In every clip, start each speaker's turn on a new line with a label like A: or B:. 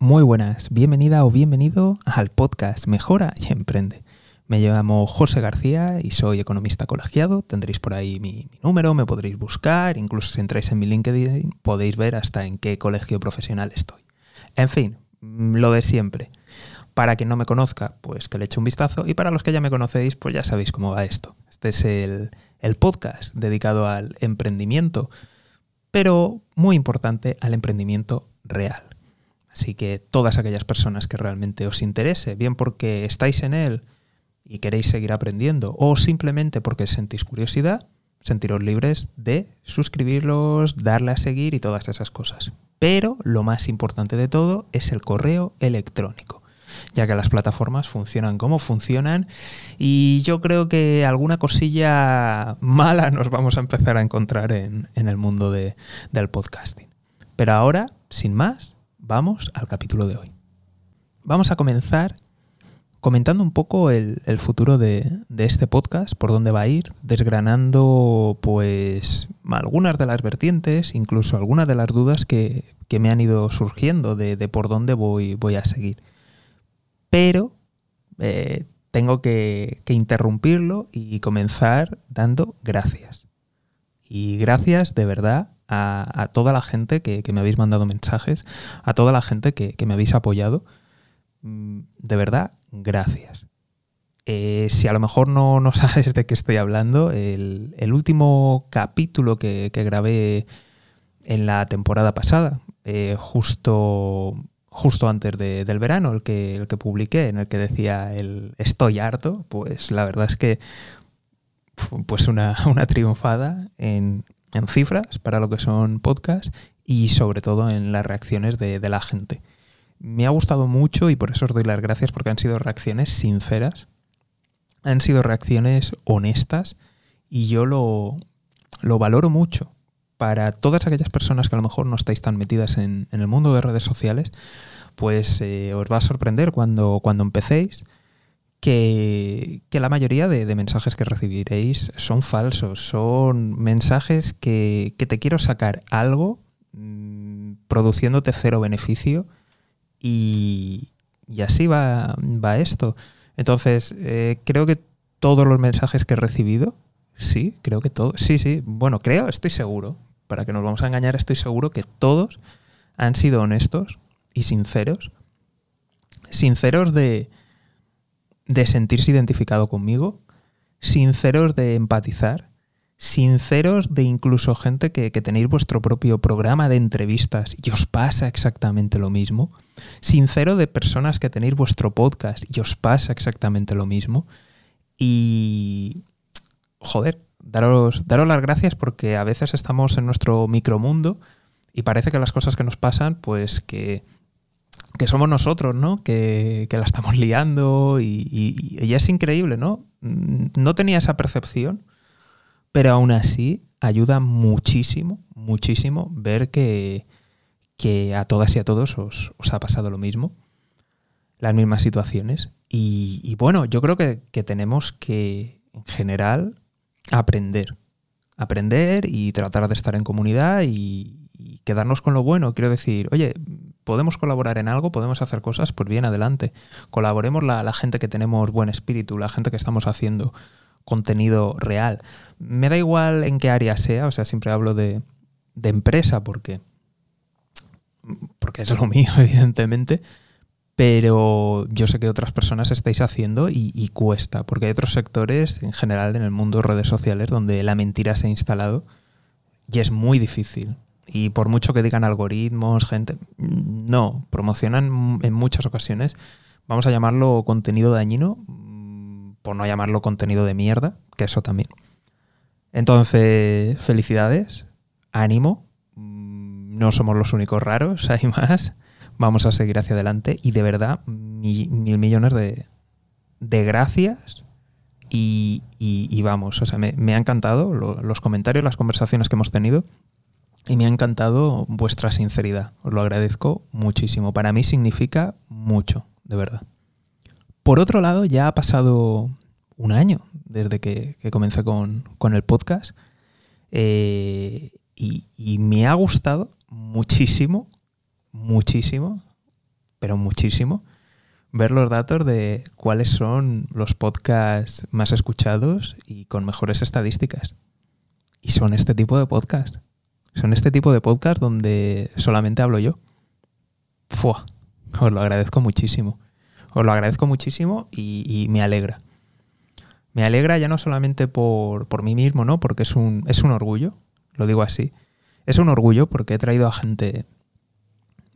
A: Muy buenas, bienvenida o bienvenido al podcast Mejora y Emprende. Me llamo José García y soy economista colegiado. Tendréis por ahí mi, número, me podréis buscar, incluso si entráis en mi LinkedIn podéis ver hasta en qué colegio profesional estoy. En fin, mm, lo de siempre. Para quien no me conozca, pues que le eche un vistazo y para los que ya me conocéis, pues ya sabéis cómo va esto. Este es el podcast dedicado al emprendimiento, pero muy importante al emprendimiento real. Así que todas aquellas personas que realmente os interese, bien porque estáis en él, y queréis seguir aprendiendo o simplemente porque sentís curiosidad, sentiros libres de suscribirlos, darle a seguir y todas esas cosas. Pero lo más importante de todo es el correo electrónico, ya que las plataformas funcionan como funcionan y yo creo que alguna cosilla mala nos vamos a empezar a encontrar en, en el mundo de, del podcasting. Pero ahora, sin más, vamos al capítulo de hoy. Vamos a comenzar comentando un poco el, futuro de, este podcast, por dónde va a ir, desgranando pues algunas de las vertientes, incluso algunas de las dudas que, me han ido surgiendo de, por dónde voy, voy a seguir. Pero eh, tengo que interrumpirlo y comenzar dando gracias. Y gracias de verdad a, toda la gente que, que, me habéis mandado mensajes, a toda la gente que, que me habéis apoyado. Mm, de verdad, gracias. Eh, si a lo mejor no, no, sabes de qué estoy hablando, el, el último capítulo que, que, grabé en la temporada pasada, eh, justo, justo antes de, del verano, el que, el que publiqué, en el que decía el estoy harto, pues la verdad es que pues una, una triunfada en, en cifras para lo que son podcasts y sobre todo en las reacciones de, la gente me ha gustado mucho y por eso os doy las gracias porque han sido reacciones sinceras, han sido reacciones honestas y yo lo, lo valoro mucho. Para todas aquellas personas que a lo mejor no estáis tan metidas en, en el mundo de redes sociales, pues eh, os va a sorprender cuando, cuando empecéis que, la mayoría de, mensajes que recibiréis son falsos, son mensajes que, te quiero sacar algo mmm, produciéndote cero beneficio y, así va, va, esto. Entonces, eh, creo que todos los mensajes que he recibido, sí, creo que todos, sí, sí, bueno, creo, estoy seguro, para que nos vamos a engañar, estoy seguro que todos han sido honestos y sinceros, sinceros de, de sentirse identificado conmigo, sinceros de empatizar, sinceros de incluso gente que, que, tenéis vuestro propio programa de entrevistas y os pasa exactamente lo mismo, sincero de personas que tenéis vuestro podcast y os pasa exactamente lo mismo, y joder, daros, daros las gracias porque a veces estamos en nuestro micromundo y parece que las cosas que nos pasan, pues que, que somos nosotros, ¿no? Que, la estamos liando y, y, es increíble, ¿no? No tenía esa percepción pero aún así ayuda muchísimo, muchísimo ver que, que a todas y a todos os, ha pasado lo mismo, las mismas situaciones. Y, bueno, yo creo que, tenemos que, en general, aprender. Aprender y tratar de estar en comunidad y quedarnos con lo bueno. Quiero decir, oye, podemos colaborar en algo, podemos hacer cosas, pues bien, adelante. Colaboremos la, gente que tenemos buen espíritu, la gente que estamos haciendo contenido real. Me da igual en qué área sea, o sea, siempre hablo de, de empresa porque, porque es lo mío, evidentemente, pero yo sé que otras personas estáis haciendo y, y, cuesta, porque hay otros sectores en general en el mundo de redes sociales donde la mentira se ha instalado y es muy difícil. Y por mucho que digan algoritmos, gente, no, promocionan en muchas ocasiones, vamos a llamarlo contenido dañino, por no llamarlo contenido de mierda, que eso también. Entonces, felicidades, ánimo, mm, no somos los únicos raros, hay más, vamos a seguir hacia adelante y de verdad mil, mil millones de, de gracias y, y, vamos, o sea, me, me ha encantado lo, los comentarios, las conversaciones que hemos tenido y me ha encantado vuestra sinceridad, os lo agradezco muchísimo, para mí significa mucho, de verdad. Por otro lado, ya ha pasado un año desde que, que comencé con, con, el podcast eh, y, y, me ha gustado muchísimo, muchísimo pero muchísimo, ver los datos de cuáles son los podcasts más escuchados y con mejores estadísticas. Y son este tipo de podcasts. Son este tipo de podcasts donde solamente hablo yo. Fua, os lo agradezco muchísimo. Os lo agradezco muchísimo y, me alegra. Me alegra ya no solamente por, por, mí mismo, ¿no? Porque es un, es un orgullo, lo digo así. Es un orgullo porque he traído a gente,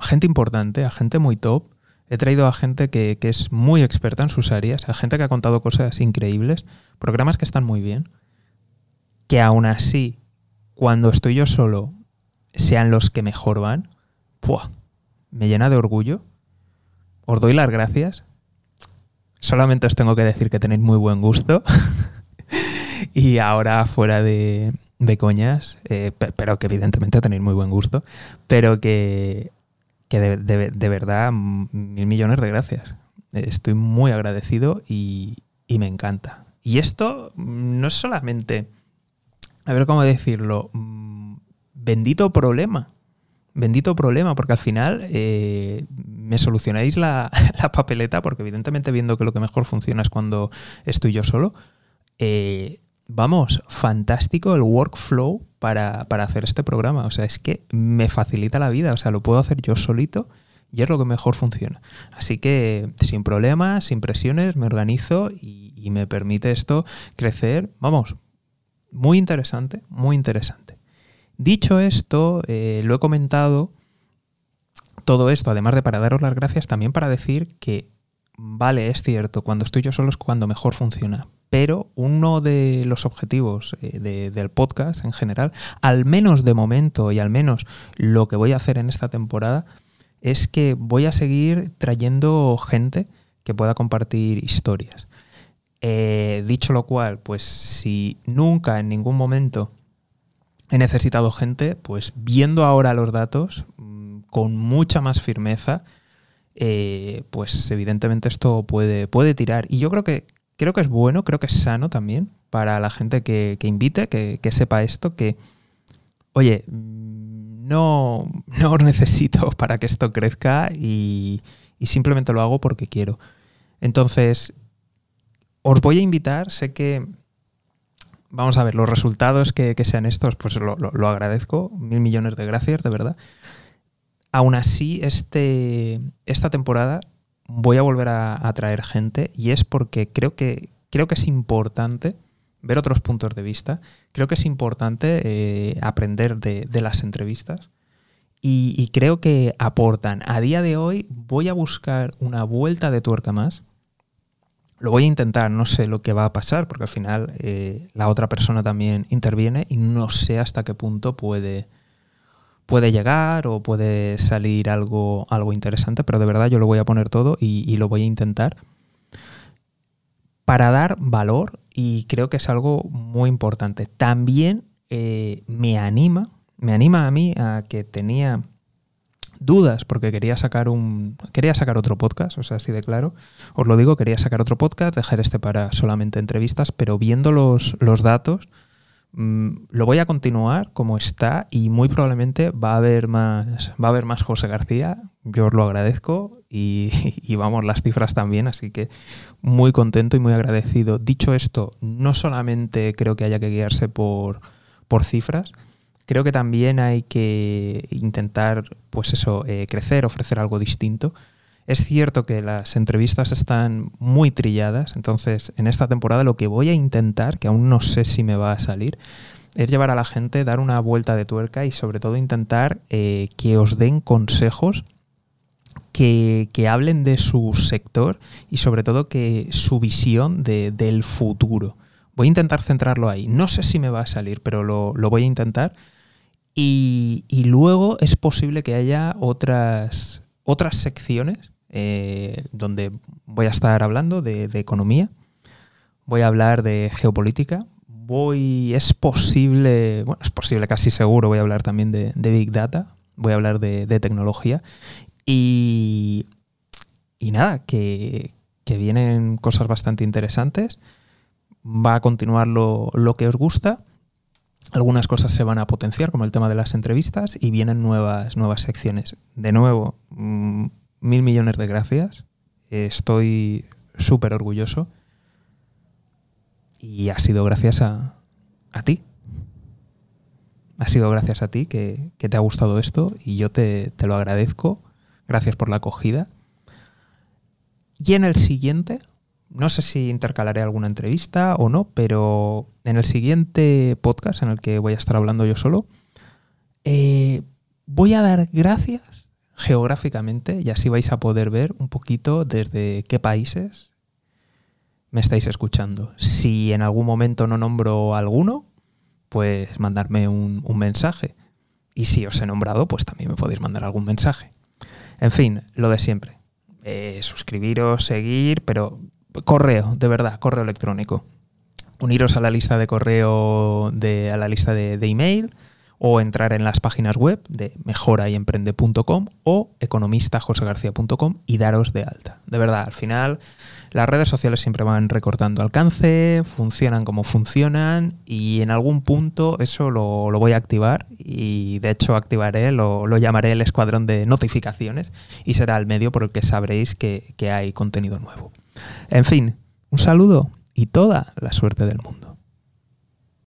A: gente importante, a gente muy top. He traído a gente que, que es muy experta en sus áreas, a gente que ha contado cosas increíbles, programas que están muy bien, que aún así, cuando estoy yo solo, sean los que mejor van, ¡pua! me llena de orgullo os doy las gracias. Solamente os tengo que decir que tenéis muy buen gusto. y ahora fuera de, coñas, eh, pero que evidentemente tenéis muy buen gusto, pero que, de, verdad mil millones de gracias. Estoy muy agradecido y, y me encanta. Y esto no es solamente, a ver cómo decirlo, mm, bendito problema bendito problema, porque al final eh, me solucionáis la, papeleta, porque evidentemente viendo que lo que mejor funciona es cuando estoy yo solo. Eh, vamos, fantástico el workflow para, hacer este programa. O sea, es que me facilita la vida. O sea, lo puedo hacer yo solito y es lo que mejor funciona. Así que sin problemas, sin presiones, me organizo y me permite esto crecer. Vamos, muy interesante, muy interesante. Dicho esto, eh, lo he comentado todo esto, además de para daros las gracias, también para decir que, vale, es cierto, cuando estoy yo solo es cuando mejor funciona, pero uno de los objetivos eh, del podcast en general, al menos de momento y al menos lo que voy a hacer en esta temporada, es que voy a seguir trayendo gente que pueda compartir historias. Eh, dicho lo cual, pues si nunca en ningún momento he necesitado gente, pues viendo ahora los datos mm, con mucha más firmeza, eh, pues evidentemente esto puede, puede tirar. Y yo creo que, creo que es bueno, creo que es sano también para la gente que, invite, que, sepa esto, que, oye, mm, no, no os necesito para que esto crezca y, y simplemente lo hago porque quiero. Entonces, os voy a invitar, sé que vamos a ver, los resultados que, sean estos, pues lo, agradezco. Mil millones de gracias, de verdad. Aún así, este, esta temporada voy a volver a, traer gente y es porque creo que, creo que es importante ver otros puntos de vista. Creo que es importante eh, aprender de, las entrevistas. Y, creo que aportan. A día de hoy voy a buscar una vuelta de tuerca más lo voy a intentar, no sé lo que va a pasar, porque al final eh, la otra persona también interviene y no sé hasta qué punto puede, puede llegar o puede salir algo, algo interesante, pero de verdad yo lo voy a poner todo y, lo voy a intentar para dar valor y creo que es algo muy importante. También eh, me anima, me anima a mí a que tenía dudas porque quería sacar un quería sacar otro podcast, o sea, así de claro. Os lo digo, quería sacar otro podcast, dejar este para solamente entrevistas, pero viendo los, los datos mm, lo voy a continuar como está y muy probablemente va a haber más va a haber más José García. Yo os lo agradezco y, y vamos las cifras también, así que muy contento y muy agradecido. Dicho esto, no solamente creo que haya que guiarse por por cifras, creo que también hay que intentar, pues eso, eh, crecer, ofrecer algo distinto. Es cierto que las entrevistas están muy trilladas, entonces en esta temporada lo que voy a intentar, que aún no sé si me va a salir, es llevar a la gente, dar una vuelta de tuerca y sobre todo intentar eh, que os den consejos que, hablen de su sector y sobre todo que su visión del futuro. Voy a intentar centrarlo ahí. No sé si me va a salir, pero lo, lo voy a intentar y, luego es posible que haya otras, otras secciones eh, donde voy a estar hablando de, economía, voy a hablar de geopolítica, voy, es posible, bueno, es posible casi seguro, voy a hablar también de, Big Data, voy a hablar de, tecnología. Y, y nada, que, vienen cosas bastante interesantes, va a continuar lo, lo que os gusta algunas cosas se van a potenciar, como el tema de las entrevistas, y vienen nuevas, nuevas secciones. De nuevo, mm, mil millones de gracias. Estoy súper orgulloso. Y ha sido gracias a, a ti. Ha sido gracias a ti que, que te ha gustado esto y yo te, te lo agradezco. Gracias por la acogida. Y en el siguiente, no sé si intercalaré alguna entrevista o no, pero en el siguiente podcast en el que voy a estar hablando yo solo, eh, voy a dar gracias geográficamente y así vais a poder ver un poquito desde qué países me estáis escuchando. Si en algún momento no nombro alguno, pues mandarme un, mensaje. Y si os he nombrado, pues también me podéis mandar algún mensaje. En fin, lo de siempre. Eh, suscribiros, seguir, pero correo, de verdad, correo electrónico. Uniros a la lista de correo, de, a la lista de, de email o entrar en las páginas web de mejorayemprende.com o economistajosegarcía.com y daros de alta. De verdad, al final las redes sociales siempre van recortando alcance, funcionan como funcionan y en algún punto eso lo, lo voy a activar y de hecho activaré, lo, lo, llamaré el escuadrón de notificaciones y será el medio por el que sabréis que, que hay contenido nuevo. En fin, un saludo y toda la suerte del mundo.